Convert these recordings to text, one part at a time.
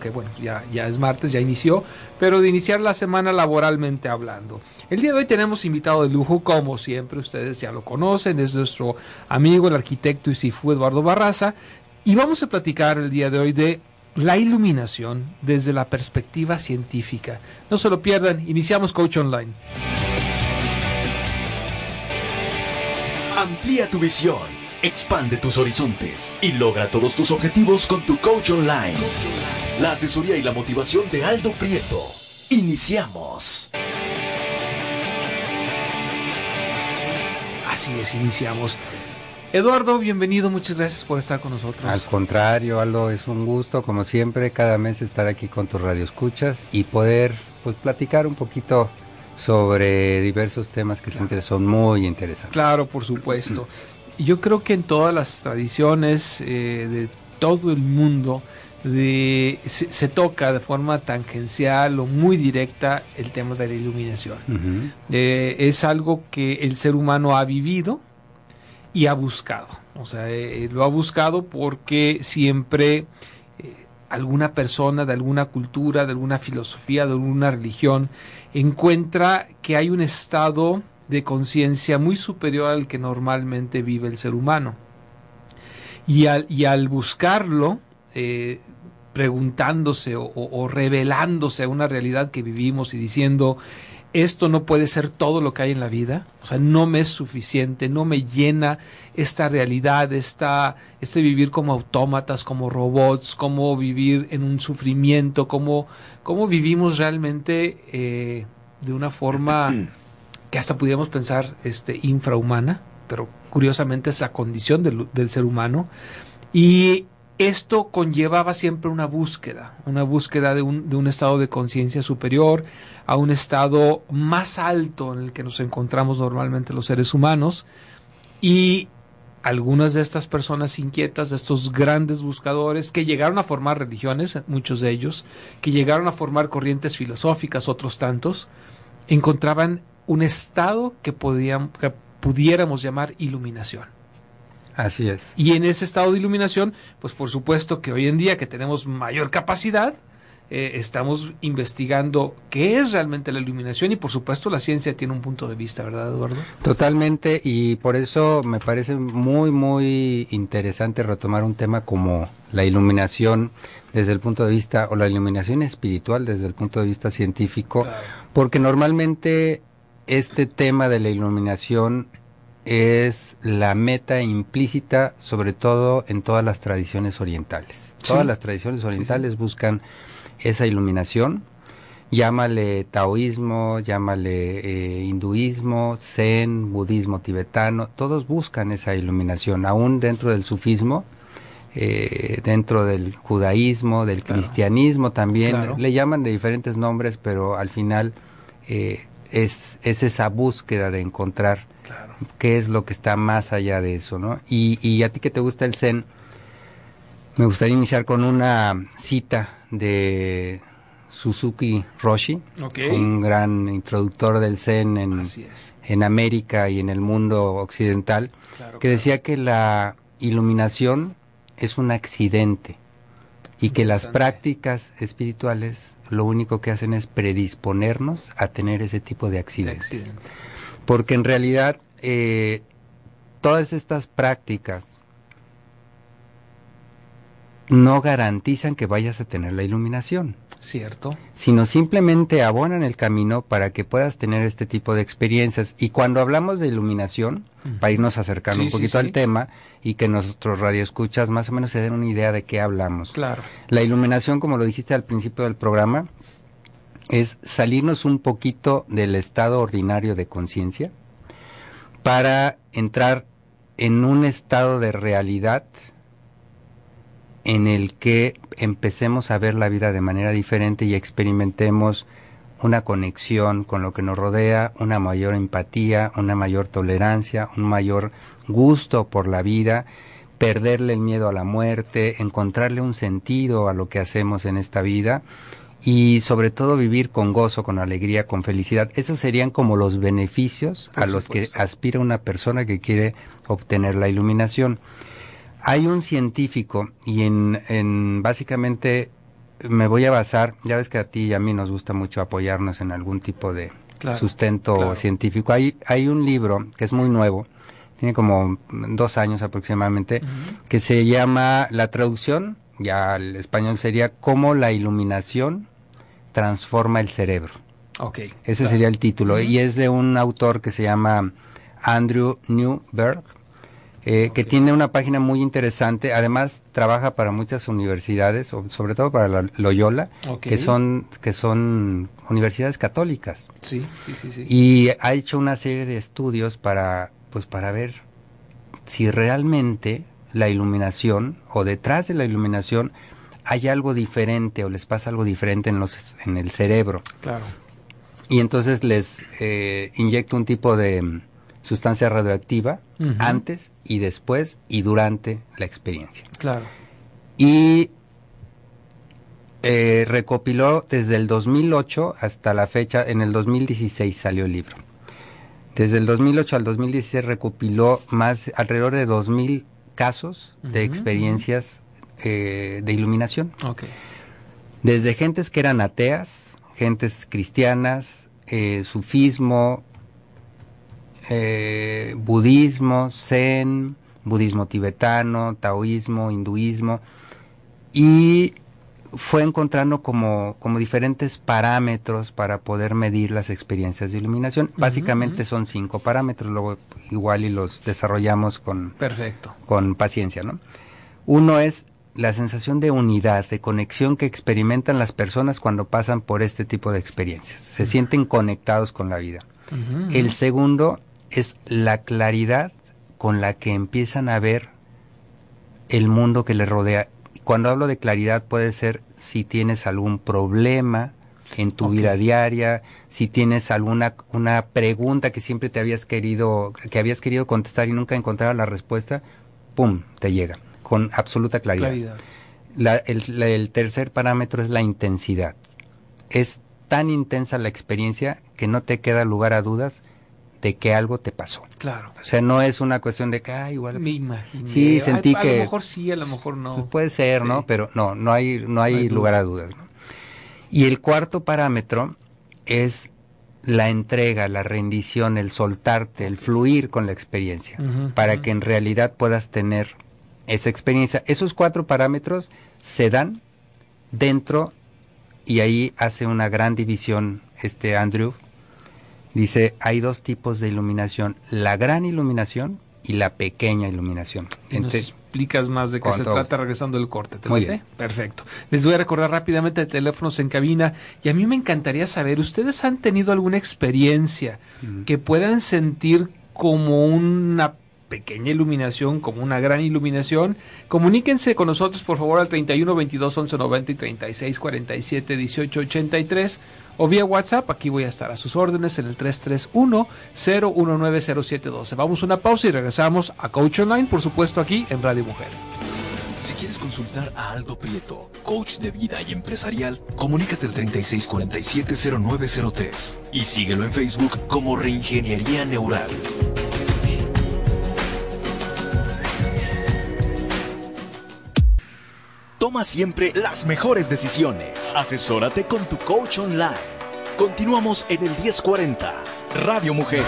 Que bueno, ya, ya es martes, ya inició, pero de iniciar la semana laboralmente hablando. El día de hoy tenemos invitado de lujo, como siempre, ustedes ya lo conocen, es nuestro amigo, el arquitecto y Sifu Eduardo Barraza, y vamos a platicar el día de hoy de la iluminación desde la perspectiva científica. No se lo pierdan, iniciamos Coach Online. Amplía tu visión, expande tus horizontes y logra todos tus objetivos con tu Coach Online. La asesoría y la motivación de Aldo Prieto. Iniciamos. Así es, iniciamos. Eduardo, bienvenido, muchas gracias por estar con nosotros. Al contrario, Aldo, es un gusto, como siempre, cada mes estar aquí con tus radioescuchas y poder pues, platicar un poquito sobre diversos temas que siempre son muy interesantes. Claro, por supuesto. Yo creo que en todas las tradiciones eh, de todo el mundo de, se, se, toca de forma tangencial o muy directa el tema de la iluminación. Uh -huh. eh, es algo que el ser humano ha vivido y ha buscado. O sea, eh, lo ha buscado porque siempre alguna persona de alguna cultura, de alguna filosofía, de alguna religión encuentra que hay un estado de conciencia muy superior al que normalmente vive el ser humano. Y al, y al buscarlo, eh, preguntándose o, revelándose a una realidad que vivimos y diciendo, esto no puede ser todo lo que hay en la vida, o sea, no me es suficiente, no me llena esta realidad, esta, este vivir como autómatas, como robots, como vivir en un sufrimiento, como, como vivimos realmente eh, de una forma que hasta pudiéramos pensar este, infrahumana, pero curiosamente es la condición del, ser humano. Y esto conllevaba siempre una búsqueda, una búsqueda de un, de un estado de conciencia superior a un estado más alto en el que nos encontramos normalmente los seres humanos y algunas de estas personas inquietas, de estos grandes buscadores que llegaron a formar religiones, muchos de ellos, que llegaron a formar corrientes filosóficas, otros tantos, encontraban un estado que, podían, que pudiéramos llamar iluminación. Así es. Y en ese estado de iluminación, pues por supuesto que hoy en día que tenemos mayor capacidad, eh, estamos investigando qué es realmente la iluminación y por supuesto la ciencia tiene un punto de vista, ¿verdad, Eduardo? Totalmente y por eso me parece muy, muy interesante retomar un tema como la iluminación desde el punto de vista, o la iluminación espiritual desde el punto de vista científico, claro. porque normalmente este tema de la iluminación es la meta implícita, sobre todo en todas las tradiciones orientales. Sí. Todas las tradiciones orientales sí, sí. buscan esa iluminación, llámale taoísmo, llámale eh, hinduismo, zen, budismo tibetano, todos buscan esa iluminación, aún dentro del sufismo, eh, dentro del judaísmo, del claro. cristianismo también, claro. le llaman de diferentes nombres, pero al final eh, es, es esa búsqueda de encontrar claro. qué es lo que está más allá de eso, ¿no? Y, y a ti que te gusta el zen, me gustaría iniciar con una cita de Suzuki Roshi, okay. un gran introductor del Zen en, en América y en el mundo occidental, claro, que decía que la iluminación es un accidente y que las prácticas espirituales lo único que hacen es predisponernos a tener ese tipo de accidentes. De accidente. Porque en realidad eh, todas estas prácticas no garantizan que vayas a tener la iluminación. Cierto. Sino simplemente abonan el camino para que puedas tener este tipo de experiencias. Y cuando hablamos de iluminación, uh -huh. para irnos acercando sí, un poquito sí, al tema y que nuestros radioescuchas más o menos se den una idea de qué hablamos. Claro. La iluminación, como lo dijiste al principio del programa, es salirnos un poquito del estado ordinario de conciencia para entrar en un estado de realidad en el que empecemos a ver la vida de manera diferente y experimentemos una conexión con lo que nos rodea, una mayor empatía, una mayor tolerancia, un mayor gusto por la vida, perderle el miedo a la muerte, encontrarle un sentido a lo que hacemos en esta vida y sobre todo vivir con gozo, con alegría, con felicidad. Esos serían como los beneficios a los que aspira una persona que quiere obtener la iluminación. Hay un científico y en, en básicamente me voy a basar, ya ves que a ti y a mí nos gusta mucho apoyarnos en algún tipo de sustento científico. Hay, hay un libro que es muy nuevo, tiene como dos años aproximadamente, que se llama, la traducción, ya al español sería Cómo la iluminación transforma el cerebro. Okay, Ese sería el título. Y es de un autor que se llama Andrew Newberg, eh, que tiene una página muy interesante. Además, trabaja para muchas universidades, sobre todo para la Loyola, que son que son universidades católicas. Sí, sí, sí, sí. Y ha hecho una serie de estudios para, pues, para ver si realmente la iluminación o detrás de la iluminación hay algo diferente o les pasa algo diferente en los en el cerebro. Claro. Y entonces les eh, inyecta un tipo de sustancia radioactiva antes y después y durante la experiencia. Claro. Y eh, recopiló desde el 2008 hasta la fecha, en el 2016 salió el libro. Desde el 2008 al 2016 recopiló más, alrededor de 2.000 casos de experiencias eh, de iluminación. Okay. Desde gentes que eran ateas, gentes cristianas, eh, sufismo, eh, budismo, zen, budismo tibetano, taoísmo, hinduismo, y fue encontrando como, como diferentes parámetros para poder medir las experiencias de iluminación. Básicamente son cinco parámetros, luego igual y los desarrollamos con, Perfecto. con paciencia, ¿no? Uno es la sensación de unidad, de conexión que experimentan las personas cuando pasan por este tipo de experiencias. Se sienten conectados con la vida. El segundo es la claridad con la que empiezan a ver el mundo que les rodea. Cuando hablo de claridad puede ser si tienes algún problema en tu vida diaria, si tienes alguna una pregunta que siempre te habías querido que habías querido contestar y nunca encontraba la respuesta, pum, te llega con absoluta claridad. el tercer parámetro es la intensidad. Es tan intensa la experiencia que no te queda lugar a dudas de que algo te pasó. Claro. O sea, no es una cuestión de que, ah, igual. Me imaginé. Sí, sentí que. A lo mejor sí, a lo mejor no. Puede ser, ¿no? Pero no, no hay, no hay, lugar a dudas. ¿no? Y el cuarto parámetro es la entrega, la rendición, el soltarte, el fluir con la experiencia, para que en realidad puedas tener esa experiencia. Esos cuatro parámetros se dan dentro y ahí hace una gran división este Andrew Dice, hay dos tipos de iluminación, la gran iluminación y la pequeña iluminación. Y nos explicas más de qué se trata regresando el corte. ¿te Muy bien. Perfecto. Les voy a recordar rápidamente de teléfonos en cabina y a mí me encantaría saber, ¿ustedes han tenido alguna experiencia que puedan sentir como una pequeña iluminación como una gran iluminación. Comuníquense con nosotros por favor al 31 22 11 90 y 36 47 18 83 o vía WhatsApp. Aquí voy a estar a sus órdenes en el 331 019 0712. Vamos a una pausa y regresamos a Coach Online, por supuesto aquí en Radio Mujer. Si quieres consultar a Aldo Prieto, coach de vida y empresarial, comunícate al 3647-0903 y síguelo en Facebook como Reingeniería Neural. Toma siempre las mejores decisiones. Asesórate con tu coach online. Continuamos en el 1040, Radio Mujer.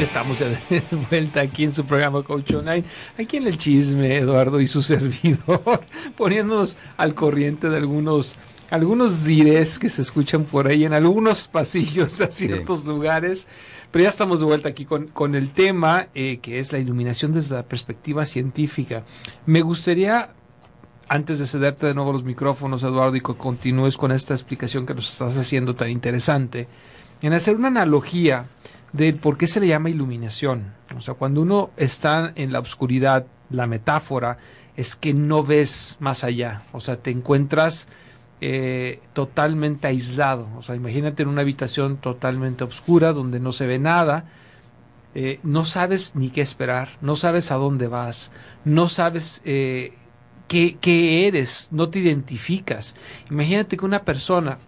Estamos ya de vuelta aquí en su programa Coach Online, aquí en el chisme, Eduardo y su servidor, poniéndonos al corriente de algunos algunos dires que se escuchan por ahí en algunos pasillos a ciertos lugares. Pero ya estamos de vuelta aquí con, con el tema eh, que es la iluminación desde la perspectiva científica. Me gustaría, antes de cederte de nuevo los micrófonos, Eduardo, y que continúes con esta explicación que nos estás haciendo tan interesante, en hacer una analogía de por qué se le llama iluminación. O sea, cuando uno está en la oscuridad, la metáfora es que no ves más allá. O sea, te encuentras eh, totalmente aislado. O sea, imagínate en una habitación totalmente oscura donde no se ve nada. Eh, no sabes ni qué esperar, no sabes a dónde vas, no sabes eh, qué, eres, no te identificas. Imagínate que una persona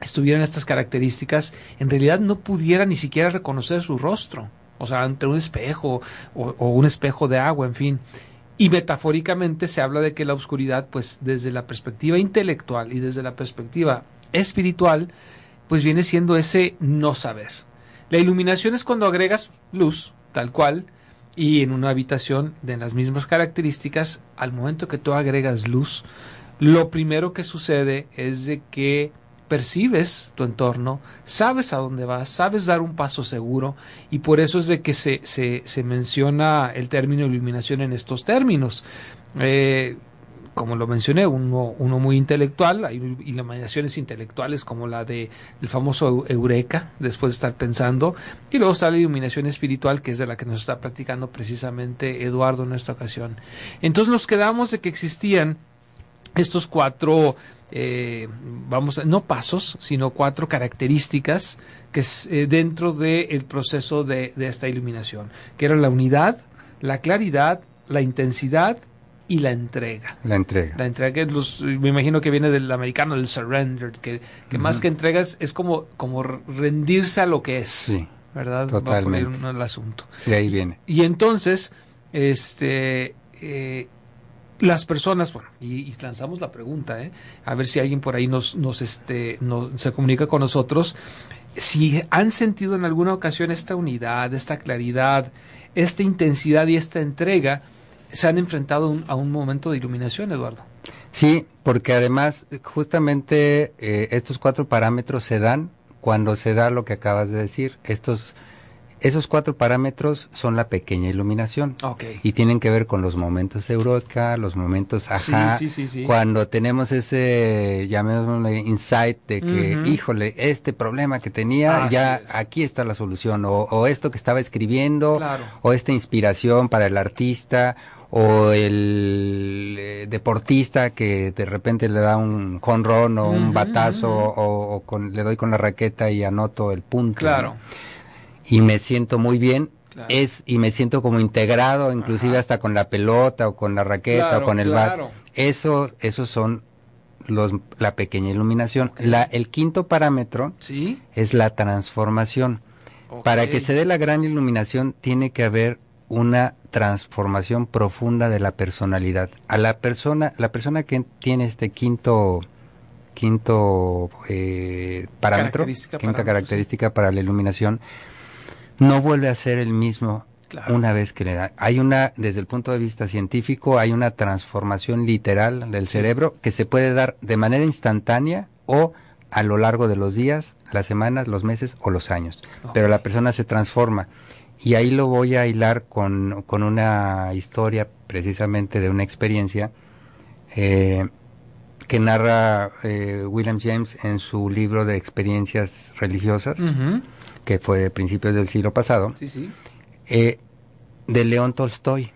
estuvieran estas características, en realidad no pudiera ni siquiera reconocer su rostro, o sea, ante un espejo o, un espejo de agua, en fin. Y metafóricamente se habla de que la oscuridad, pues desde la perspectiva intelectual y desde la perspectiva espiritual, pues viene siendo ese no saber. La iluminación es cuando agregas luz, tal cual, y en una habitación de las mismas características, al momento que tú agregas luz, lo primero que sucede es de que percibes tu entorno, sabes a dónde vas, sabes dar un paso seguro y por eso es de que se, se, se menciona el término iluminación en estos términos. Eh, como lo mencioné, uno, uno muy intelectual, hay iluminaciones intelectuales como la de el famoso Eureka, después de estar pensando, y luego está la iluminación espiritual, que es de la que nos está platicando precisamente Eduardo en esta ocasión. Entonces nos quedamos de que existían estos cuatro eh, vamos, no pasos, sino cuatro características que es eh, dentro del proceso de, esta iluminación, que era la unidad, la claridad, la intensidad y la entrega. La entrega. La entrega, me imagino que viene del americano, del surrender, que, más que entregas es como, como rendirse a lo que es. Sí, ¿Verdad? Totalmente. Va el asunto. De ahí viene. Y entonces, este, eh, las personas, bueno, y, lanzamos la pregunta, ¿eh? a ver si alguien por ahí nos, nos, este, se comunica con nosotros, si han sentido en alguna ocasión esta unidad, esta claridad, esta intensidad y esta entrega, se han enfrentado a un momento de iluminación, Eduardo. Sí, porque además justamente eh, estos cuatro parámetros se dan cuando se da lo que acabas de decir, estos esos cuatro parámetros son la pequeña iluminación. Y tienen que ver con los momentos eureka, los momentos ajá. cuando tenemos ese, llamémosle, insight de que, híjole, este problema que tenía, ya aquí está la solución. O, esto que estaba escribiendo, o esta inspiración para el artista, o el eh, deportista que de repente le da un jonrón o un batazo, o, con, le doy con la raqueta y anoto el punto. Claro y me siento muy bien. Es, y me siento como integrado, inclusive hasta con la pelota o con la raqueta o con el bat. Eso, esos son los, la pequeña iluminación. La, el quinto parámetro ¿Sí? es la transformación. Para que se dé la gran iluminación tiene que haber una transformación profunda de la personalidad. A la persona, la persona que tiene este quinto quinto eh, parámetro, quinta característica para la iluminación, no vuelve a ser el mismo una vez que le da. Hay una, desde el punto de vista científico, hay una transformación literal del cerebro que se puede dar de manera instantánea o a lo largo de los días, las semanas, los meses o los años. Pero la persona se transforma. Y ahí lo voy a hilar con, con una historia precisamente de una experiencia eh, que narra eh, William James en su libro de experiencias religiosas que fue de principios del siglo pasado, eh, de León Tolstoy,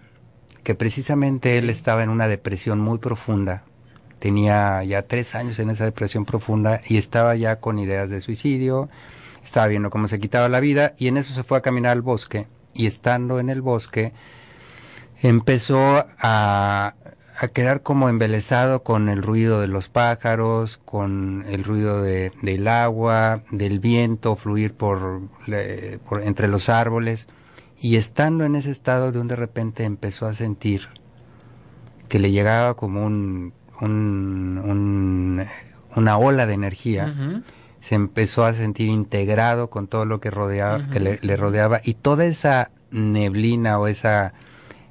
que precisamente él estaba en una depresión muy profunda, tenía ya tres años en esa depresión profunda y estaba ya con ideas de suicidio, estaba viendo cómo se quitaba la vida y en eso se fue a caminar al bosque y estando en el bosque empezó a a quedar como embelesado con el ruido de los pájaros, con el ruido de, del agua, del viento fluir por, por, entre los árboles. Y estando en ese estado de un de repente empezó a sentir que le llegaba como un, un, una ola de energía. Se empezó a sentir integrado con todo lo que rodeaba, que le, le rodeaba y toda esa neblina o esa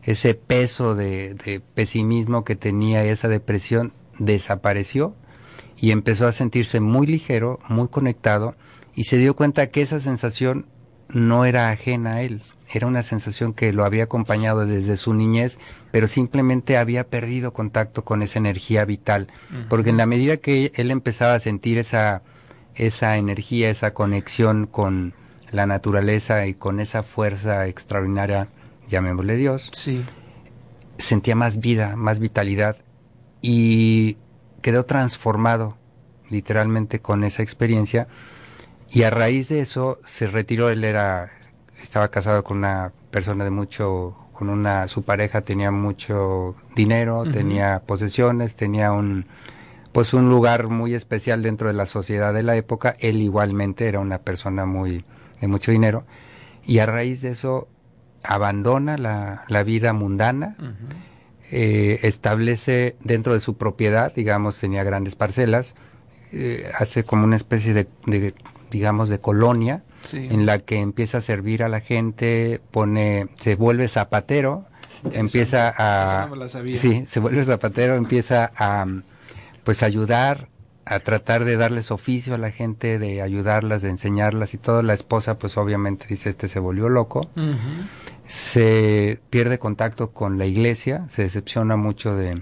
ese peso de, pesimismo que tenía, esa depresión, desapareció y empezó a sentirse muy ligero, muy conectado y se dio cuenta que esa sensación no era ajena a él, era una sensación que lo había acompañado desde su niñez, pero simplemente había perdido contacto con esa energía vital, porque en la medida que él empezaba a sentir esa esa energía, esa conexión con la naturaleza y con esa fuerza extraordinaria, llamémosle Dios, Sí. sentía más vida, más vitalidad y quedó transformado literalmente con esa experiencia. Y a raíz de eso se retiró, él era estaba casado con una persona de mucho con una su pareja tenía mucho dinero, tenía posesiones, tenía un pues un lugar muy especial dentro de la sociedad de la época, él igualmente era una persona muy de mucho dinero. Y a raíz de eso abandona la, la vida mundana, eh, establece dentro de su propiedad, digamos, tenía grandes parcelas, eh, hace como una especie de, de, digamos, de colonia Sí. en la que empieza a servir a la gente, pone, se vuelve zapatero, empieza a, no sí, se vuelve zapatero, empieza a, pues, ayudar, a tratar de darles oficio a la gente, de ayudarlas, de enseñarlas y todo. La esposa, pues, obviamente dice, este se volvió loco. Se pierde contacto con la iglesia, se decepciona mucho de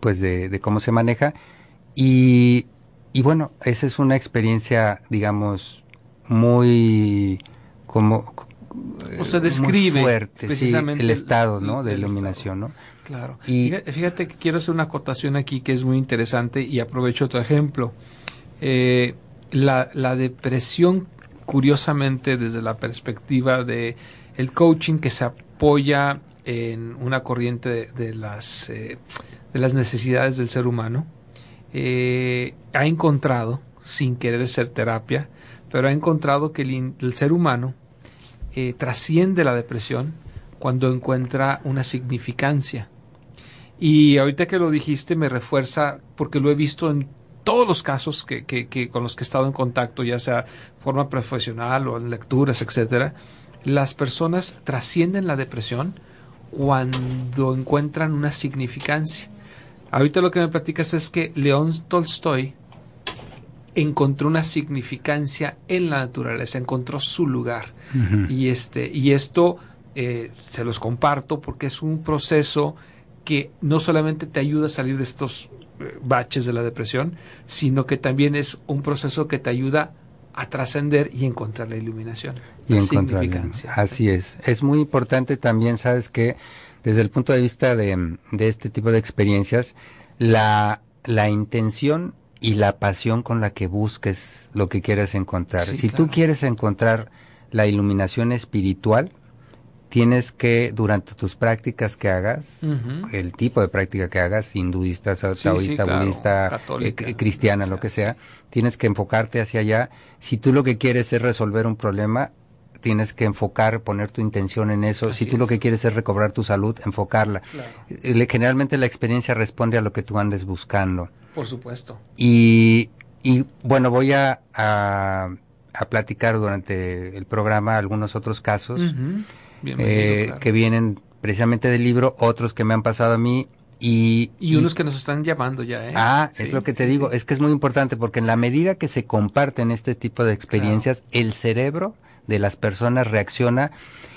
pues de, de cómo se maneja y, y bueno, esa es una experiencia, digamos, muy como O sea, muy describe fuerte, precisamente el el- estado, ¿no? De iluminación, ¿no? Claro. Y- Fíjate- Fíjate que quiero hacer una acotación aquí que es muy interesante y aprovecho tu ejemplo. Eh, la, la depresión, curiosamente, desde la perspectiva de el coaching que se apoya en una corriente de, las, eh, de las necesidades del ser humano, eh, ha encontrado, sin querer ser terapia, pero ha encontrado que el, ser humano eh, trasciende la depresión cuando encuentra una significancia. Y ahorita que lo dijiste me refuerza porque lo he visto en todos los casos que- que con los que he estado en contacto, ya sea forma profesional o en lecturas, etcétera, las personas trascienden la depresión cuando encuentran una significancia. Ahorita lo que me platicas es que León Tolstoy encontró una significancia en la naturaleza, encontró su lugar. Y este, y esto eh, se los comparto porque es un proceso que no solamente te ayuda a salir de estos eh, baches de la depresión, sino que también es un proceso que te ayuda a trascender y encontrar la iluminación. y la encontrar significancia. Así es. Es muy importante también, sabes que desde el punto de vista de, de este tipo de experiencias, la, la intención y la pasión con la que busques lo que quieres encontrar. Sí, si claro. tú quieres encontrar la iluminación espiritual, tienes que, durante tus prácticas que hagas, el tipo de práctica que hagas, hinduista, Sí, taoísta, sí, claro, budista, católica, eh, cristiana, lo que sea, tienes que enfocarte hacia allá. Si tú lo que quieres es resolver un problema, tienes que enfocar, poner tu intención en eso. Así si tú lo que quieres es recobrar tu salud, enfocarla. Claro. Eh, Generalmente la experiencia responde a lo que tú andes buscando. Por supuesto. Y, y bueno, voy a, a, a platicar durante el programa algunos otros casos eh, claro. que vienen precisamente del libro, otros que me han pasado a mí y, Y unos que nos están llamando ya, ¿eh? Ah, Sí, es lo que te sí, digo, sí. es que es muy importante porque en la medida que se comparten este tipo de experiencias, el cerebro de las personas reacciona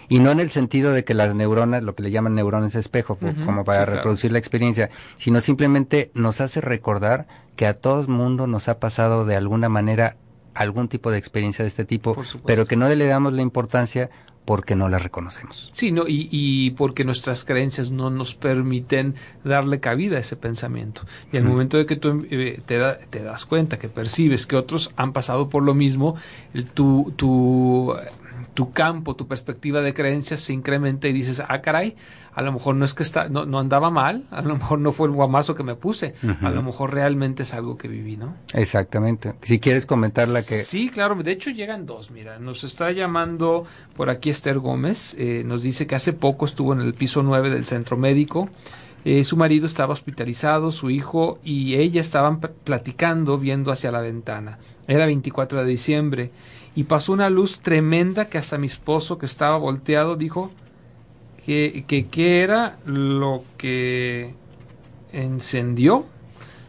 y no en el sentido de que las neuronas, lo que le llaman neuronas espejo, como para claro. reproducir la experiencia, sino simplemente nos hace recordar que a todo el mundo nos ha pasado de alguna manera algún tipo de experiencia de este tipo, pero que no le damos la importancia porque no la reconocemos. Sí, no, y, y porque nuestras creencias no nos permiten darle cabida a ese pensamiento. Y al momento de que tú eh, te, da- te das cuenta, que percibes que otros han pasado por lo mismo, el- tu, tu, tu campo, tu perspectiva de creencias se incrementa y dices, ah, caray, a lo mejor no es que está, no, no andaba mal, a lo mejor no fue el guamazo que me puse, a lo mejor realmente es algo que viví, ¿no? Exactamente. Si quieres comentar la que... Sí, claro. De hecho, llegan dos. Mira, nos está llamando por aquí Esther Gómez. eh, nos dice que hace poco estuvo en el piso 9 del centro médico. Eh, su marido estaba hospitalizado, su hijo y ella estaban pl- platicando viendo hacia la ventana. Era 24 de diciembre y pasó una luz tremenda que hasta mi esposo que estaba volteado dijo que que era lo que encendió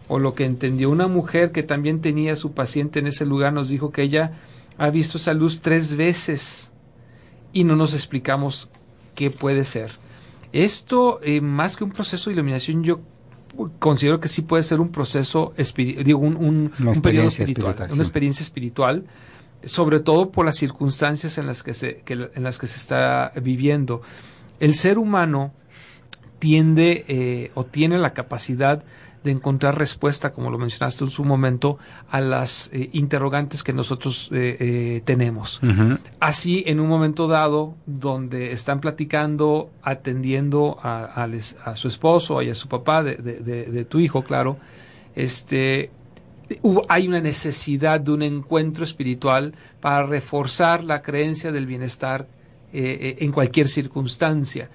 o lo que entendió una mujer que también tenía a su paciente en ese lugar nos dijo que ella ha visto esa luz tres veces y no nos explicamos qué puede ser. Esto, eh, más que un proceso de iluminación, yo considero que sí puede ser un proceso, digo, un, un, periodo espiritual, una experiencia espiritual, sobre todo por las circunstancias en las que se, en las que se está viviendo. El ser humano tiende eh, o tiene la capacidad de encontrar respuesta, como lo mencionaste en su momento, a las eh, interrogantes que nosotros eh, eh, tenemos. Así, en un momento dado, donde están platicando, atendiendo a, su esposo y a su papá, de, tu hijo, claro, este, hay una necesidad de un encuentro espiritual para reforzar la creencia del bienestar en cualquier circunstancia.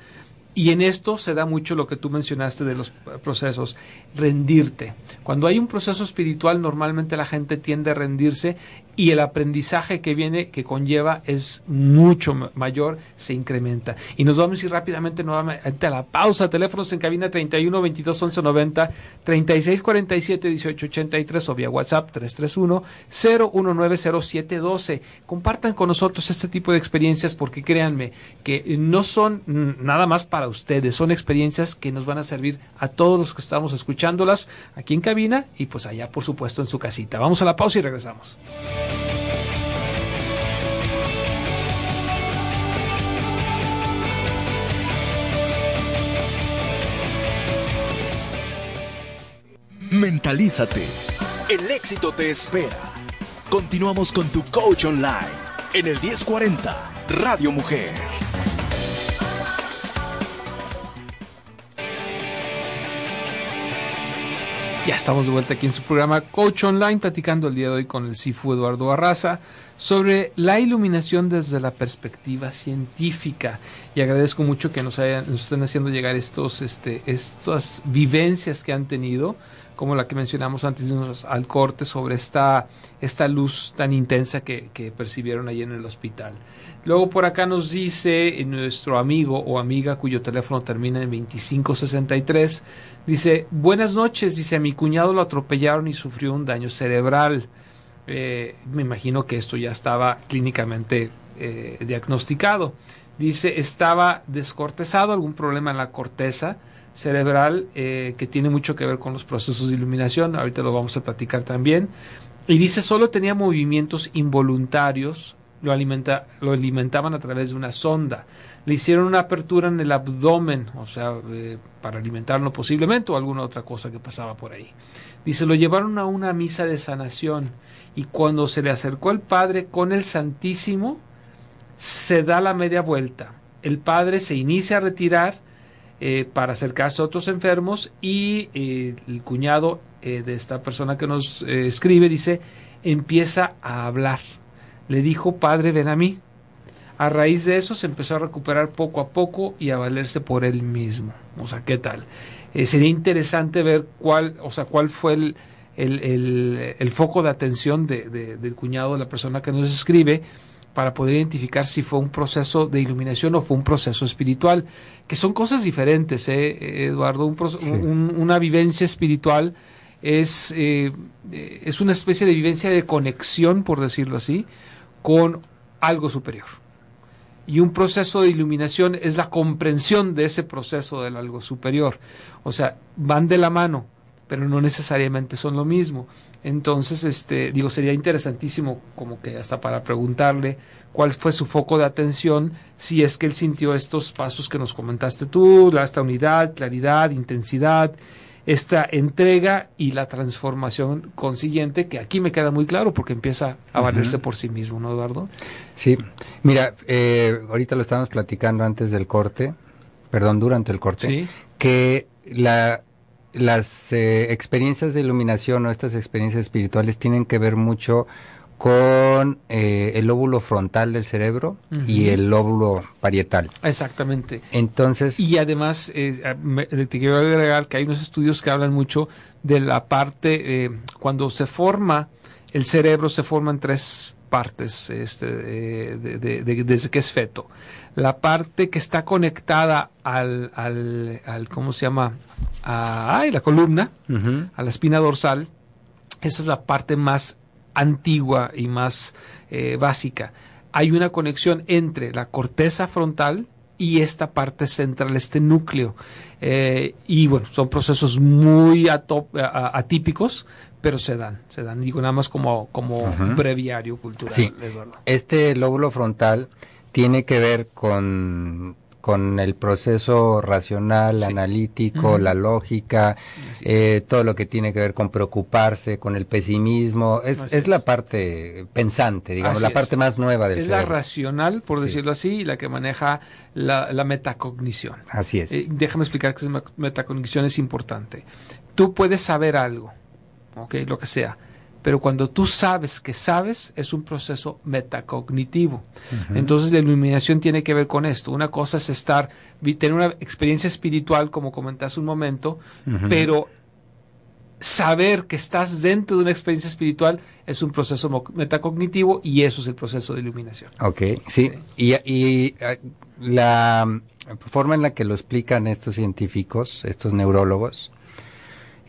Y en esto se da mucho lo que tú mencionaste de los procesos, rendirte. Cuando hay un proceso espiritual, normalmente la gente tiende a rendirse y el aprendizaje que viene, que conlleva, es mucho mayor, se incrementa. Y nos vamos a ir rápidamente nuevamente a la pausa. Teléfonos en cabina 31 22 11 90 36 47 18 83 o vía WhatsApp 331 0190 12. Compartan con nosotros este tipo de experiencias porque créanme que no son nada más para ustedes, son experiencias que nos van a servir a todos los que estamos escuchándolas aquí en cabina y pues allá por supuesto en su casita. Vamos a la pausa y regresamos. Mentalízate. El éxito te espera. Continuamos con tu coach online en el 1040 Radio Mujer. Ya estamos de vuelta aquí en su programa Coach Online, platicando el día de hoy con el Sifu Eduardo Barraza sobre la iluminación desde la perspectiva científica. Y agradezco mucho que nos, hayan, estén haciendo llegar estos, este, estas vivencias que han tenido, como la que mencionamos antes al corte, sobre esta, esta luz tan intensa que, percibieron allí en el hospital. Luego por acá nos dice nuestro amigo o amiga cuyo teléfono termina en 2563, dice, buenas noches, dice, a mi cuñado lo atropellaron y sufrió un daño cerebral. Eh, me imagino que esto ya estaba clínicamente eh, diagnosticado. Dice, estaba descortezado, algún problema en la corteza cerebral eh, que tiene mucho que ver con los procesos de iluminación, ahorita lo vamos a platicar también. Y dice, solo tenía movimientos involuntarios lo, alimenta, lo alimentaban a través de una sonda. Le hicieron una apertura en el abdomen, o sea, eh, para alimentarlo posiblemente o alguna otra cosa que pasaba por ahí. Dice, lo llevaron a una misa de sanación y cuando se le acercó el padre con el Santísimo, se da la media vuelta. El padre se inicia a retirar eh, para acercarse a otros enfermos y eh, el cuñado de esta persona que nos escribe dice, empieza a hablar le dijo, Padre, ven a mí. A raíz de eso se empezó a recuperar poco a poco y a valerse por él mismo. O sea, ¿qué tal? Eh, sería interesante ver cuál, o sea, cuál fue el, el, el, foco de atención de, del cuñado de la persona que nos escribe para poder identificar si fue un proceso de iluminación o fue un proceso espiritual, que son cosas diferentes, ¿eh, Eduardo. Un, una vivencia espiritual es, eh, es una especie de vivencia de conexión, por decirlo así, con algo superior. Y un proceso de iluminación es la comprensión de ese proceso del algo superior. O sea, van de la mano, pero no necesariamente son lo mismo. Entonces, este, digo, sería interesantísimo como que hasta para preguntarle cuál fue su foco de atención, si es que él sintió estos pasos que nos comentaste tú, esta unidad, claridad, intensidad, esta entrega y la transformación consiguiente, que aquí me queda muy claro porque empieza a valerse por sí mismo, ¿no, Eduardo? Sí, mira, eh, ahorita lo estábamos platicando antes del corte, perdón, durante el corte, que la, las eh, experiencias de iluminación o estas experiencias espirituales tienen que ver mucho con eh, el lóbulo frontal del cerebro y el lóbulo parietal. Exactamente. Entonces. Y además, eh, te quiero agregar que hay unos estudios que hablan mucho de la parte, eh, cuando se forma el cerebro, se forman tres partes este, de, desde que es feto. La parte que está conectada al, al, ¿cómo se llama? A, la columna, a la espina dorsal. Esa es la parte más antigua y más eh, básica. Hay una conexión entre la corteza frontal y esta parte central, este núcleo. Eh, y bueno, son procesos muy atípicos, pero se dan, se dan, digo nada más como, como breviario cultural. Sí. Este lóbulo frontal tiene que ver con con el proceso racional, analítico, la lógica, eh, todo lo que tiene que ver con preocuparse, con el pesimismo. Es, es, la parte pensante, digamos, la parte más nueva del es cerebro. Es la racional, por decirlo así, y la que maneja la, la metacognición. Así es. Eh, déjame explicar que esa metacognición es importante. Tú puedes saber algo, ¿ok? Lo que sea pero cuando tú sabes que sabes, es un proceso metacognitivo. Entonces la iluminación tiene que ver con esto. Una cosa es estar, tener una experiencia espiritual, como comentaste un momento, pero saber que estás dentro de una experiencia espiritual es un proceso metacognitivo y eso es el proceso de iluminación. Ok, sí. Y, y eh, la forma en la que lo explican estos científicos, estos neurólogos,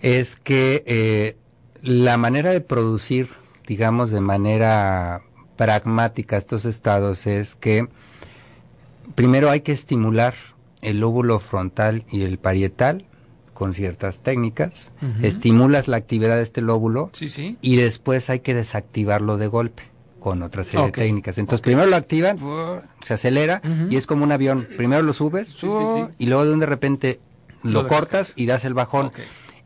es que eh, la manera de producir, digamos, de manera pragmática estos estados es que primero hay que estimular el lóbulo frontal y el parietal con ciertas técnicas, estimulas la actividad de este lóbulo y después hay que desactivarlo de golpe con otra serie de técnicas. Entonces primero lo activan, se acelera y es como un avión. Primero lo subes y luego de un de repente lo, cortas y das el bajón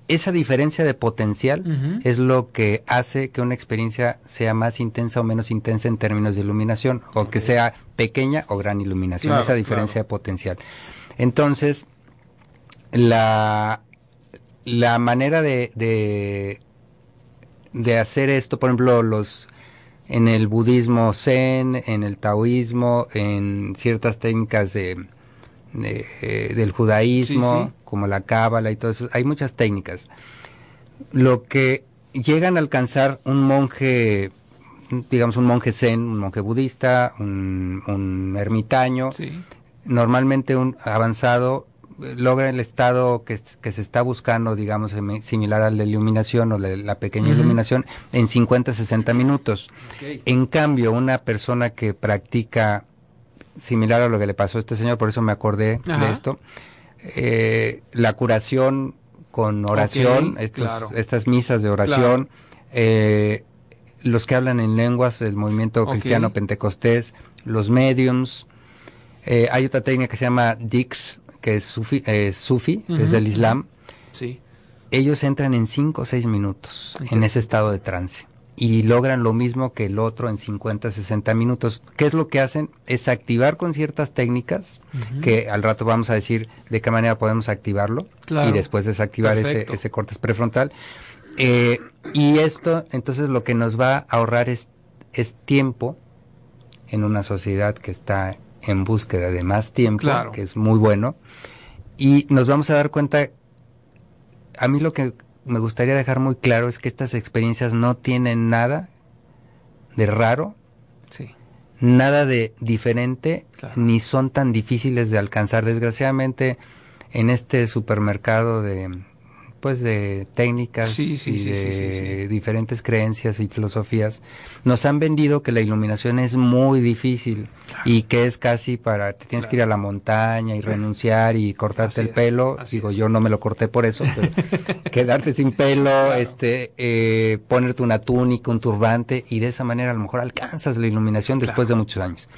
esa diferencia de potencial es lo que hace que una experiencia sea más intensa o menos intensa en términos de iluminación, o que sea pequeña o gran iluminación, esa diferencia de potencial. Entonces, la, la manera de, de, de hacer esto, por ejemplo, los en el budismo zen, en el taoísmo, en ciertas técnicas de eh, del judaísmo, como la cábala y todo eso. Hay muchas técnicas. Lo que llegan a alcanzar un monje, digamos un monje zen, un monje budista, un, ermitaño, normalmente un avanzado logra el estado que, se está buscando, digamos, similar a la iluminación o la, pequeña iluminación en 50, 60 minutos. En cambio, una persona que practica similar a lo que le pasó a este señor, por eso me acordé de esto. Eh, la curación con oración, estas misas de oración, eh, los que hablan en lenguas del movimiento cristiano pentecostés, los mediums. Eh, hay otra técnica que se llama Dix, que es sufi, sufi es del Islam. Sí. Ellos entran en 5 o 6 minutos en ese estado de trance y logran lo mismo que el otro en 50, 60 minutos. ¿Qué es lo que hacen? Es activar con ciertas técnicas, que al rato vamos a decir de qué manera podemos activarlo y después desactivar ese, ese cortes prefrontal. Eh, y esto, entonces, lo que nos va a ahorrar es, es tiempo en una sociedad que está en búsqueda de más tiempo, que es muy bueno, y nos vamos a dar cuenta, a mí lo que me gustaría dejar muy claro es que estas experiencias no tienen nada de raro, nada de diferente, ni son tan difíciles de alcanzar. Desgraciadamente, en este supermercado de pues de técnicas y de diferentes creencias y filosofías, nos han vendido que la iluminación es muy difícil y que es casi para, te tienes que ir a la montaña y renunciar y cortarte el pelo. Digo, yo no me lo corté por eso, quedarte sin pelo, este, eh, ponerte una túnica, un turbante y de esa manera a lo mejor alcanzas la iluminación después de muchos años.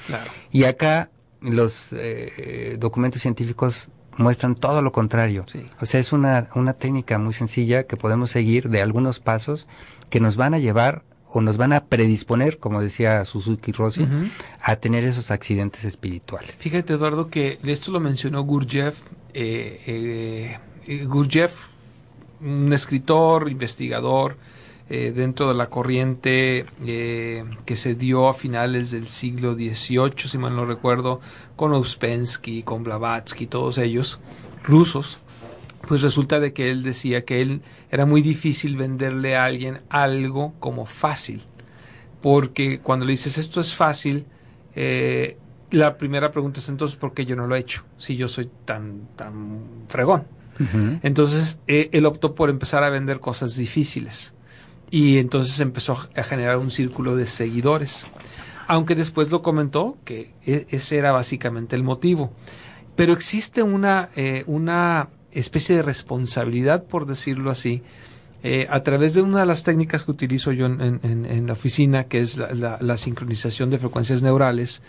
Y acá los eh, documentos científicos muestran todo lo contrario. O sea, es una, una técnica muy sencilla que podemos seguir de algunos pasos que nos van a llevar o nos van a predisponer, como decía Suzuki Rossi, a tener esos accidentes espirituales. Fíjate, Eduardo, que esto lo mencionó Gurdjieff. Eh, eh, Gurdjieff, un escritor, investigador, eh, dentro de la corriente eh, que se dio a finales del siglo XVIII, si mal no recuerdo, con Ouspensky, con Blavatsky, todos ellos, rusos, pues resulta de que él decía que él era muy difícil venderle a alguien algo como fácil, porque cuando le dices esto es fácil, eh, la primera pregunta es entonces ¿por qué yo no lo he hecho? Si yo soy tan, tan fregón. Entonces él optó por empezar a vender cosas difíciles y entonces empezó a generar un círculo de seguidores. Aunque después lo comentó que e, ese era básicamente el motivo. pero existe una, eh, una especie de responsabilidad, por decirlo así, eh, a través de una de las técnicas que utilizo yo en, en, en la oficina, que es la, la, la, sincronización de frecuencias neurales,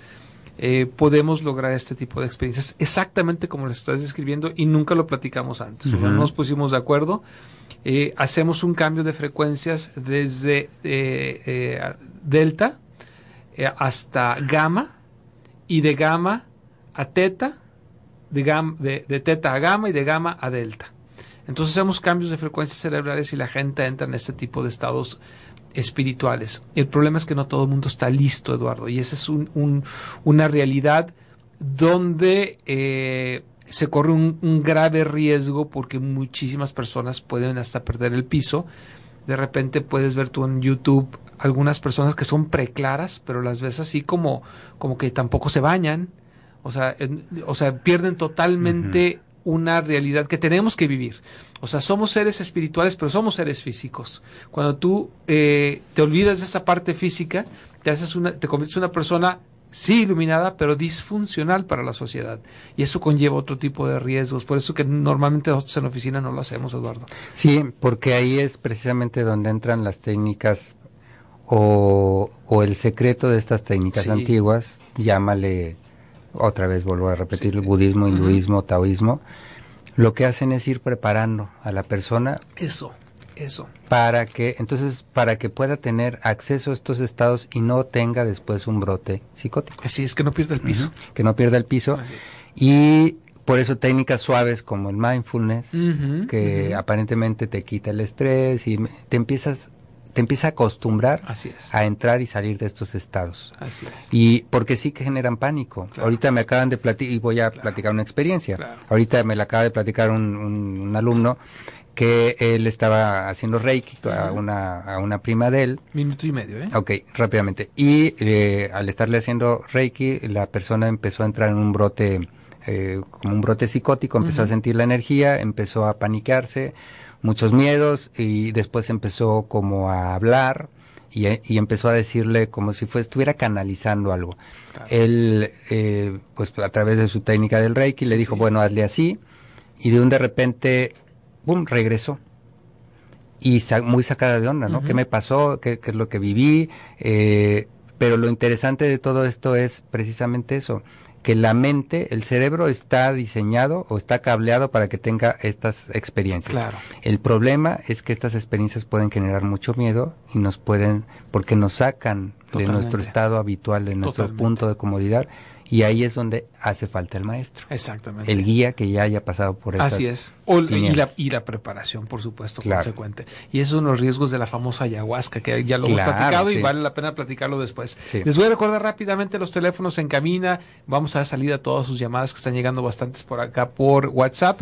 eh, podemos lograr este tipo de experiencias exactamente como lo estás describiendo y nunca lo platicamos antes. Uh -huh. no nos pusimos de acuerdo. Eh, hacemos un cambio de frecuencias desde delta hasta gamma y de gamma a teta, de, de, teta a gamma y de gamma a delta. Entonces hacemos cambios de frecuencias cerebrales y la gente entra en este tipo de estados espirituales. El problema es que no todo el mundo está listo, Eduardo, y esa es un, un, una realidad donde eh, se corre un, grave riesgo porque muchísimas personas pueden hasta perder el piso. De repente puedes ver tú en YouTube algunas personas que son preclaras, pero las ves así como, como que tampoco se bañan. O sea, en, o sea pierden totalmente... Uh -huh una realidad que tenemos que vivir. O sea, somos seres espirituales, pero somos seres físicos. Cuando tú eh, te olvidas de esa parte física, te haces una, te conviertes en una persona sí iluminada, pero disfuncional para la sociedad. Y eso conlleva otro tipo de riesgos. Por eso que normalmente nosotros en la oficina no lo hacemos, Eduardo. Sí, porque ahí es precisamente donde entran las técnicas o, o el secreto de estas técnicas sí. antiguas, llámale otra vez vuelvo a repetir, sí, el budismo, hinduismo, uh -huh. taoísmo, lo que hacen es ir preparando a la persona. Eso, eso. Para que, entonces, para que pueda tener acceso a estos estados y no tenga después un brote psicótico. Así es, que no pierda el piso. Uh -huh. Que no pierda el piso. Y por eso técnicas suaves como el mindfulness, uh -huh. que aparentemente te quita el estrés y te empiezas te empieza a acostumbrar a entrar y salir de estos estados. Así es. Y porque sí que generan pánico. Claro. Ahorita me acaban de platicar, y voy a claro. platicar una experiencia. Claro. Ahorita me la acaba de platicar un, un, un alumno que él estaba haciendo Reiki a una, a una prima de él. Minuto y medio, ¿eh? Ok, rápidamente. Y eh, al estarle haciendo Reiki, la persona empezó a entrar en un brote, eh, como un brote psicótico, empezó uh -huh. a sentir la energía, empezó a paniquearse, muchos miedos y después empezó como a hablar y, y empezó a decirle como si fue, estuviera canalizando algo. Claro. Él, eh, pues a través de su técnica del Reiki, sí, le dijo, sí. bueno, hazle así y de un de repente, ¡pum!, regresó. Y sa muy sacada de onda, ¿no? Uh -huh. ¿Qué me pasó? ¿Qué, ¿Qué, es lo que viví? Eh, pero lo interesante de todo esto es precisamente eso, que la mente, el cerebro está diseñado o está cableado para que tenga estas experiencias. Claro. El problema es que estas experiencias pueden generar mucho miedo y nos pueden, porque nos sacan Totalmente. de nuestro estado habitual, de nuestro Totalmente. punto de comodidad. Y ahí es donde hace falta el maestro. Exactamente. El guía que ya haya pasado por esas Así es. O, y, la, y, la, preparación, por supuesto, claro. consecuente. Y esos son los riesgos de la famosa ayahuasca, que ya lo claro, hemos platicado sí. y vale la pena platicarlo después. Sí. Les voy a recordar rápidamente los teléfonos en cabina. Vamos a dar salida a todas sus llamadas que están llegando bastantes por acá por WhatsApp.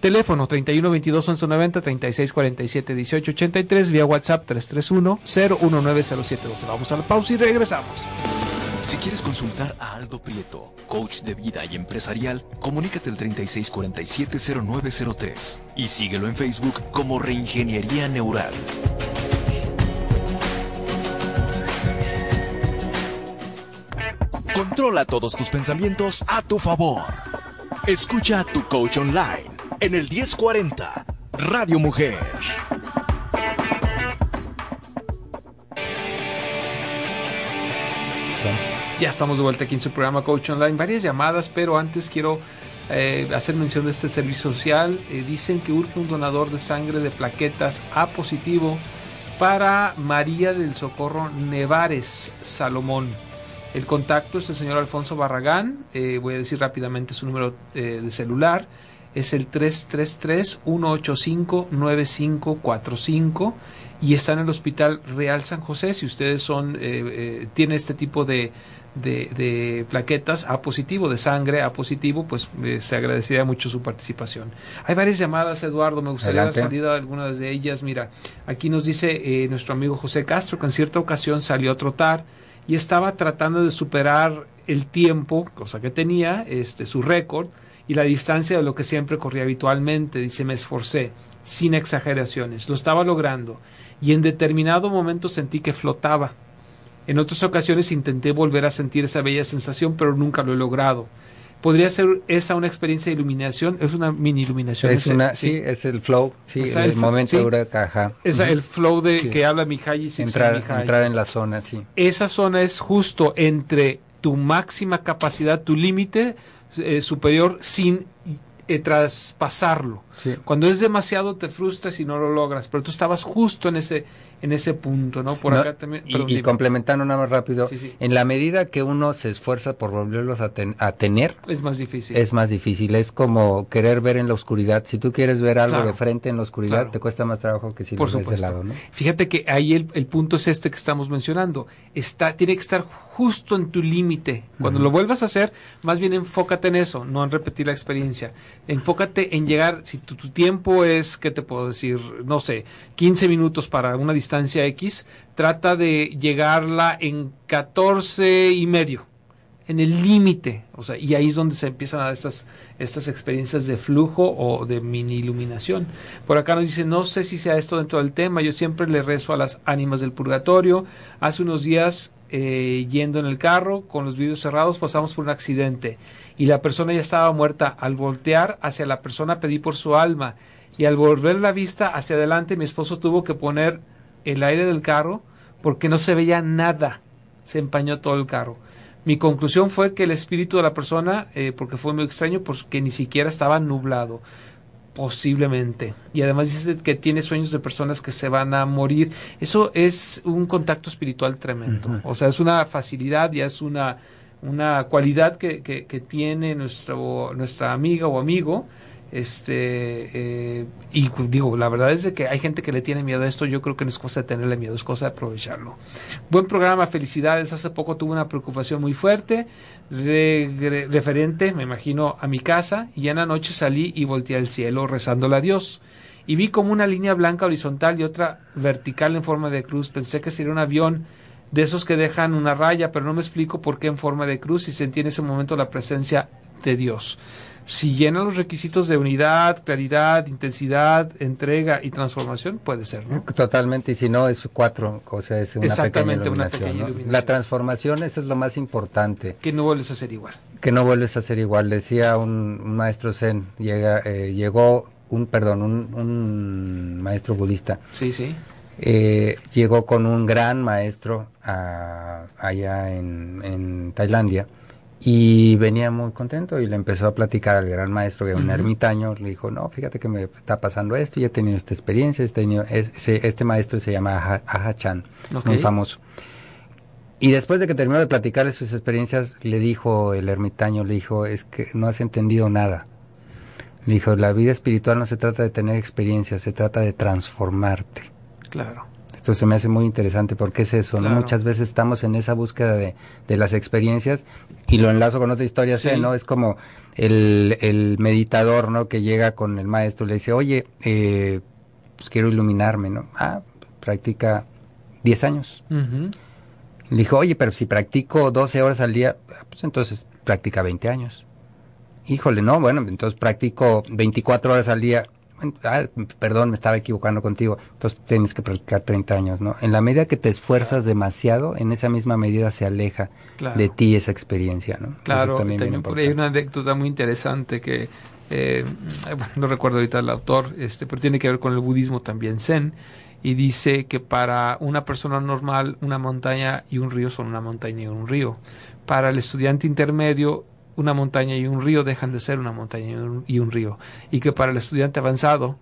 Teléfono 31 22 11 90 36 47 18 83 vía WhatsApp 331 0190712. Vamos a la pausa y regresamos. Si quieres consultar a Aldo Prieto, coach de vida y empresarial, comunícate al 3647-0903 y síguelo en Facebook como Reingeniería Neural. Controla todos tus pensamientos a tu favor. Escucha a tu coach online en el 1040 Radio Mujer. Ya estamos de vuelta aquí en su programa Coach Online. Varias llamadas, pero antes quiero eh, hacer mención de este servicio social. Eh, dicen que urge un donador de sangre de plaquetas A positivo para María del Socorro Nevares Salomón. El contacto es el señor Alfonso Barragán. Eh, voy a decir rápidamente su número de celular. Es el 333-185-9545 y está en el Hospital Real San José. Si ustedes son, eh, tienen este tipo de, de, de, plaquetas A positivo, de sangre A positivo, pues eh, se agradecería mucho su participación. Hay varias llamadas, Eduardo, me gustaría Adelante. dar salida a algunas de ellas. Mira, aquí nos dice eh, nuestro amigo José Castro que en cierta ocasión salió a trotar y estaba tratando de superar el tiempo, cosa que tenía, este, su récord, y la distancia de lo que siempre corría habitualmente. Dice, me esforcé, sin exageraciones, lo estaba logrando, y en determinado momento sentí que flotaba en otras ocasiones intenté volver a sentir esa bella sensación, pero nunca lo he logrado. podría ser esa una experiencia de iluminación, es una mini iluminación. Es una, sí. es el flow, sí, el, momento de caja. Es el flow de que habla Mihaly entrar, entrar en la zona, sí. Esa zona es justo entre tu máxima capacidad, tu límite eh, superior sin eh, traspasarlo. Cuando es demasiado te frustras y no lo logras, pero tú estabas justo en ese en ese punto, ¿no? Por acá también. y, complementando nada más rápido, en la medida que uno se esfuerza por volverlos a, tener, es más difícil. Es más difícil, es como querer ver en la oscuridad. Si tú quieres ver algo de frente en la oscuridad, te cuesta más trabajo que si lo ves de lado, ¿no? Fíjate que ahí el, punto es este que estamos mencionando. Está, tiene que estar justo en tu límite. Cuando lo vuelvas a hacer, más bien enfócate en eso, no en repetir la experiencia. Enfócate en llegar, si tu, tu tiempo es, ¿qué te puedo decir? No sé, 15 minutos para una distancia X, trata de llegarla en 14 y medio, en el límite, o sea, y ahí es donde se empiezan a dar estas, estas experiencias de flujo o de mini iluminación. Por acá nos dice, no sé si sea esto dentro del tema, yo siempre le rezo a las ánimas del purgatorio. Hace unos días, eh, yendo en el carro, con los vidrios cerrados, pasamos por un accidente y la persona ya estaba muerta. Al voltear hacia la persona pedí por su alma y al volver la vista hacia adelante mi esposo tuvo que poner el aire del carro porque no se veía nada, se empañó todo el carro. Mi conclusión fue que el espíritu de la persona, eh, porque fue muy extraño, porque ni siquiera estaba nublado, posiblemente. Y además dice que tiene sueños de personas que se van a morir. Eso es un contacto espiritual tremendo. O sea, es una facilidad, ya es una, una cualidad que, que, que tiene nuestro, nuestra amiga o amigo este eh, y digo la verdad es de que hay gente que le tiene miedo a esto yo creo que no es cosa de tenerle miedo es cosa de aprovecharlo. Buen programa felicidades hace poco tuve una preocupación muy fuerte referente me imagino a mi casa y en la noche salí y volteé al cielo rezándole a Dios. Y vi como una línea blanca horizontal y otra vertical en forma de cruz pensé que sería un avión de esos que dejan una raya pero no me explico por qué en forma de cruz y sentí en ese momento la presencia de Dios si llena los requisitos de unidad, claridad, intensidad, entrega y transformación, puede ser, ¿no? Totalmente, y si no, es cuatro, o sea, es una pequeña iluminación. La transformación, eso es lo más importante. Que no vuelves a ser igual. Que no vuelves a ser igual. Decía un, maestro zen, llega, eh, llegó un, perdón, un, maestro budista. Sí, sí. Eh, llegó con un gran maestro allá en, en Tailandia y venía muy contento y le empezó a platicar al gran maestro, que era un ermitaño, le dijo, no, fíjate que me está pasando esto, ya he tenido esta experiencia, este, este maestro se llama Aha, Chan, muy famoso. Y después de que terminó de platicarle sus experiencias, le dijo el ermitaño, le dijo, es que no has entendido nada. Le dijo, la vida espiritual no se trata de tener experiencias, se trata de transformarte. Claro. Esto se me hace muy interesante porque es eso, ¿no? Muchas veces estamos en esa búsqueda de, de las experiencias y lo enlazo con otra historia, ¿no? Es como el, el, meditador, ¿no? Que llega con el maestro y le dice, oye, eh, pues quiero iluminarme, ¿no? Ah, practica 10 años. Le dijo, oye, pero si practico 12 horas al día, pues entonces practica 20 años. Híjole, no, bueno, entonces practico 24 horas al día. Ah, perdón, me estaba equivocando contigo, entonces tienes que practicar 30 años, ¿no? En la medida que te esfuerzas demasiado, en esa misma medida se aleja de ti esa experiencia, ¿no? Claro, también por ahí una anécdota muy interesante que, eh, no recuerdo ahorita el autor, este, pero tiene que ver con el budismo también zen, y dice que para una persona normal una montaña y un río son una montaña y un río. Para el estudiante intermedio una montaña y un río dejan de ser una montaña y un, río. Y que para el estudiante avanzado,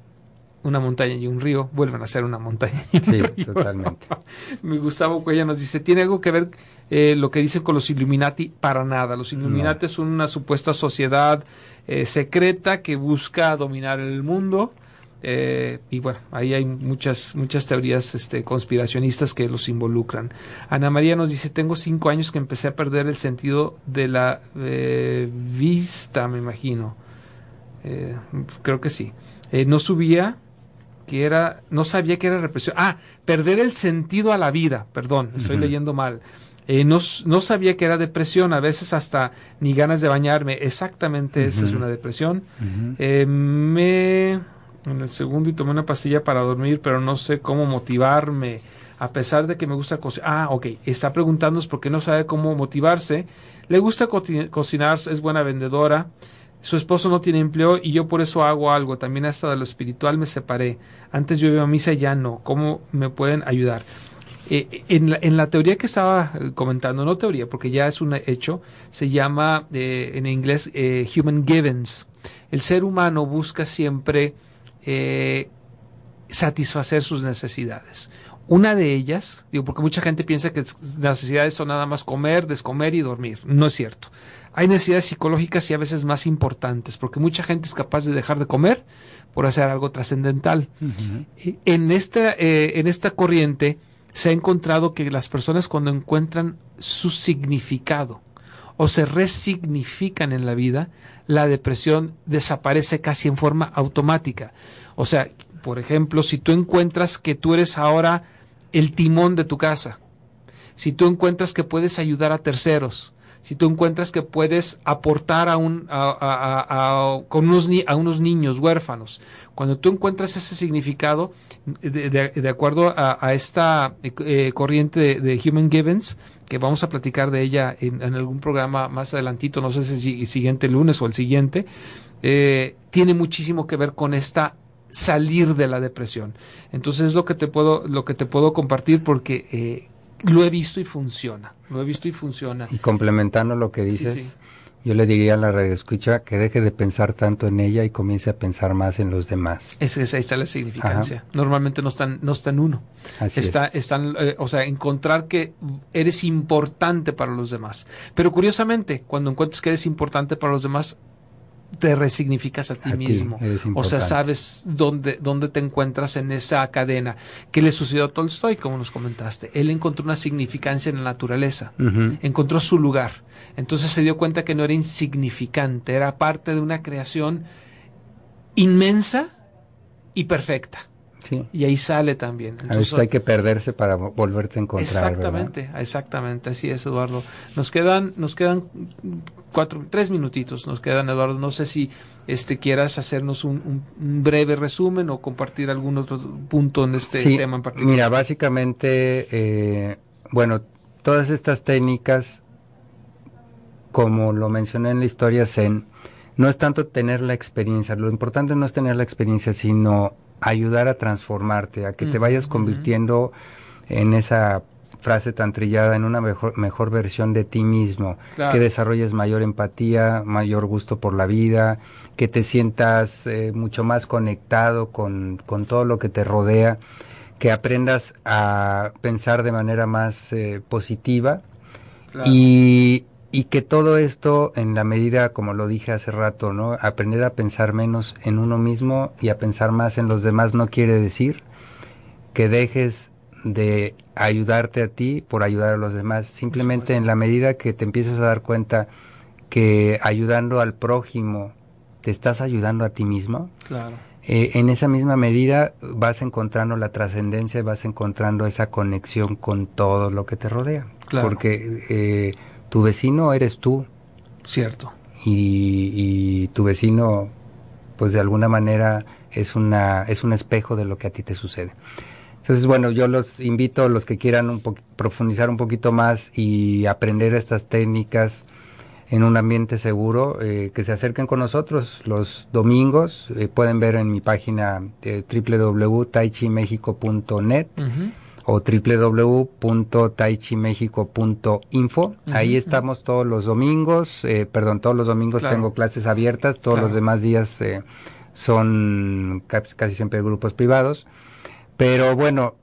una montaña y un río vuelven a ser una montaña y un sí, totalmente. Mi Gustavo Cuella nos dice, ¿tiene algo que ver eh, lo que dicen con los Illuminati? Para nada. Los Illuminati son una supuesta sociedad eh, secreta que busca dominar el mundo eh, y bueno, ahí hay muchas, muchas teorías este, conspiracionistas que los involucran. Ana María nos dice, tengo cinco años que empecé a perder el sentido de la eh, vista, me imagino. Eh, creo que sí. no subía, que era, no sabía que era represión. Ah, perder el sentido a la vida, perdón, estoy leyendo mal. no, no, sabía que era depresión, a veces hasta ni ganas de bañarme. Exactamente, esa es una depresión. me en el segundo y tomé una pastilla para dormir, pero no sé cómo motivarme a pesar de que me gusta cocinar. Ah, ok, está preguntándonos por qué no sabe cómo motivarse. Le gusta cocinar, es buena vendedora. Su esposo no tiene empleo y yo por eso hago algo. También hasta de lo espiritual me separé. Antes yo iba a misa y ya no. ¿Cómo me pueden ayudar? Eh, en, la, en, la, teoría que estaba eh, comentando, no teoría, porque ya es un hecho, se llama eh, en inglés human givens. El ser humano busca siempre satisfacer sus necesidades. Una de ellas, digo, porque mucha gente piensa que necesidades son nada más comer, descomer y dormir. No es cierto. Hay necesidades psicológicas y a veces más importantes, porque mucha gente es capaz de dejar de comer por hacer algo trascendental. En esta, en esta corriente, se ha encontrado que las personas cuando encuentran su significado o se resignifican en la vida, la depresión desaparece casi en forma automática. O sea, por ejemplo, si tú encuentras que tú eres ahora el timón de tu casa, si tú encuentras que puedes ayudar a terceros, si tú encuentras que puedes aportar a, un, a, con unos, a unos niños huérfanos, cuando tú encuentras ese significado, de, acuerdo a, esta eh, corriente de, Human Givens, que vamos a platicar de ella en, algún programa más adelantito, no sé si el siguiente lunes o el siguiente, eh, tiene muchísimo que ver con esta salir de la depresión. Entonces es lo que te puedo, lo que te puedo compartir porque eh, lo he visto y funciona. Lo he visto y funciona. Y complementando lo que dices, yo le diría a la radioescucha que deje de pensar tanto en ella y comience a pensar más en los demás. Es, ahí está la significancia. Normalmente no están, no está en uno. está, Están, eh, o sea, encontrar que eres importante para los demás. Pero curiosamente, cuando encuentras que eres importante para los demás, te resignificas a ti mismo. o sea, sabes dónde, dónde te encuentras en esa cadena. ¿Qué le sucedió a Tolstoy, como nos comentaste? Él encontró una significancia en la naturaleza, encontró su lugar. Entonces se dio cuenta que no era insignificante, era parte de una creación inmensa y perfecta. Y ahí sale también. a veces hay que perderse para volverte a encontrar. Exactamente, exactamente, así es, Eduardo. Nos quedan, nos quedan cuatro, tres minutitos, nos quedan, Eduardo. No sé si este quieras hacernos un, breve resumen o compartir algún otro punto en este tema en particular. Mira, básicamente, eh, bueno, todas estas técnicas, como lo mencioné en la historia Zen, no es tanto tener la experiencia, lo importante no es tener la experiencia, sino ayudar a transformarte, a que te vayas convirtiendo en esa frase tan trillada, en una mejor, mejor versión de ti mismo, que desarrolles mayor empatía, mayor gusto por la vida, que te sientas eh, mucho más conectado con, con, todo lo que te rodea, que aprendas a pensar de manera más eh, positiva. Y, y que todo esto en la medida, como lo dije hace rato, ¿no? Aprender a pensar menos en uno mismo y a pensar más en los demás no quiere decir que dejes de ayudarte a ti por ayudar a los demás. Simplemente en la medida que te empiezas a dar cuenta que ayudando al prójimo te estás ayudando a ti mismo. Claro. Eh, en esa misma medida vas encontrando la trascendencia y vas encontrando esa conexión con todo lo que te rodea. Claro. Porque eh, tu vecino eres tú. Cierto. Y, tu vecino, pues de alguna manera es una es un espejo de lo que a ti te sucede. Entonces, bueno, yo los invito, los que quieran un profundizar un poquito más y aprender estas técnicas en un ambiente seguro, eh, que se acerquen con nosotros los domingos. Eh, pueden ver en mi página eh, www.taichimexico.net o www.taichimexico.info. Ahí estamos todos los domingos, eh, perdón, todos los domingos tengo clases abiertas, todos los demás días eh, son casi siempre grupos privados. Pero bueno,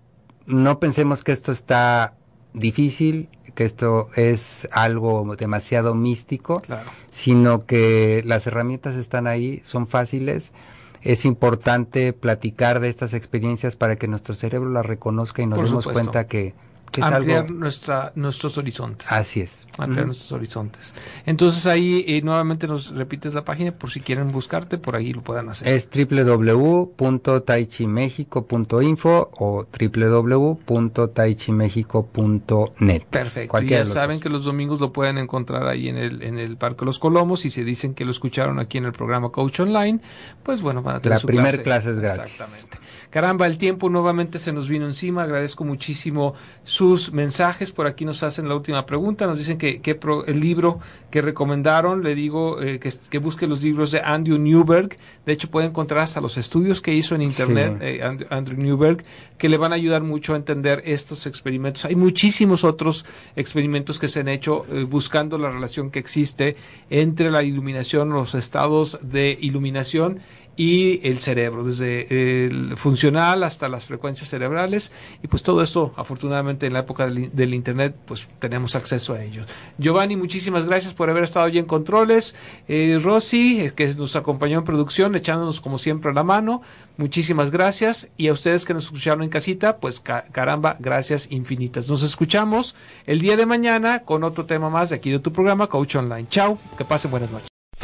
no pensemos que esto está difícil, que esto es algo demasiado místico, sino que las herramientas están ahí, son fáciles. Es importante platicar de estas experiencias para que nuestro cerebro las reconozca y nos demos cuenta que, que ampliar algo... nuestra, nuestros horizontes. Así es. ampliar nuestros horizontes. Entonces ahí eh, nuevamente nos repites la página por si quieren buscarte, por ahí lo puedan hacer. Es www.taichimexico.info o www.taichimexico.net. Perfecto. Y ya saben que los domingos lo pueden encontrar ahí en el, en el Parque Los Colomos y se dicen que lo escucharon aquí en el programa Coach Online, pues bueno, van a tener La su primer clase es gratis. Exactamente. Caramba, el tiempo nuevamente se nos vino encima. Agradezco muchísimo sus mensajes. Por aquí nos hacen la última pregunta. Nos dicen que, que pro- el libro que recomendaron, le digo eh, que, que busque los libros de Andrew Newberg. De hecho, puede encontrar hasta los estudios que hizo en Internet Sí. eh, And- Andrew Newberg, que le van a ayudar mucho a entender estos experimentos. Hay muchísimos otros experimentos que se han hecho eh, buscando la relación que existe entre la iluminación, los estados de iluminación y el cerebro, desde el funcional hasta las frecuencias cerebrales y pues todo esto afortunadamente en la época del, internet pues tenemos acceso a ello. Giovanni, muchísimas gracias por haber estado allí en controles. Eh, Rosy, eh, que nos acompañó en producción, echándonos como siempre la mano, muchísimas gracias y a ustedes que nos escucharon en casita, pues ca- caramba, gracias infinitas. Nos escuchamos el día de mañana con otro tema más de aquí de tu programa Coach Online. Chao, que pasen buenas noches.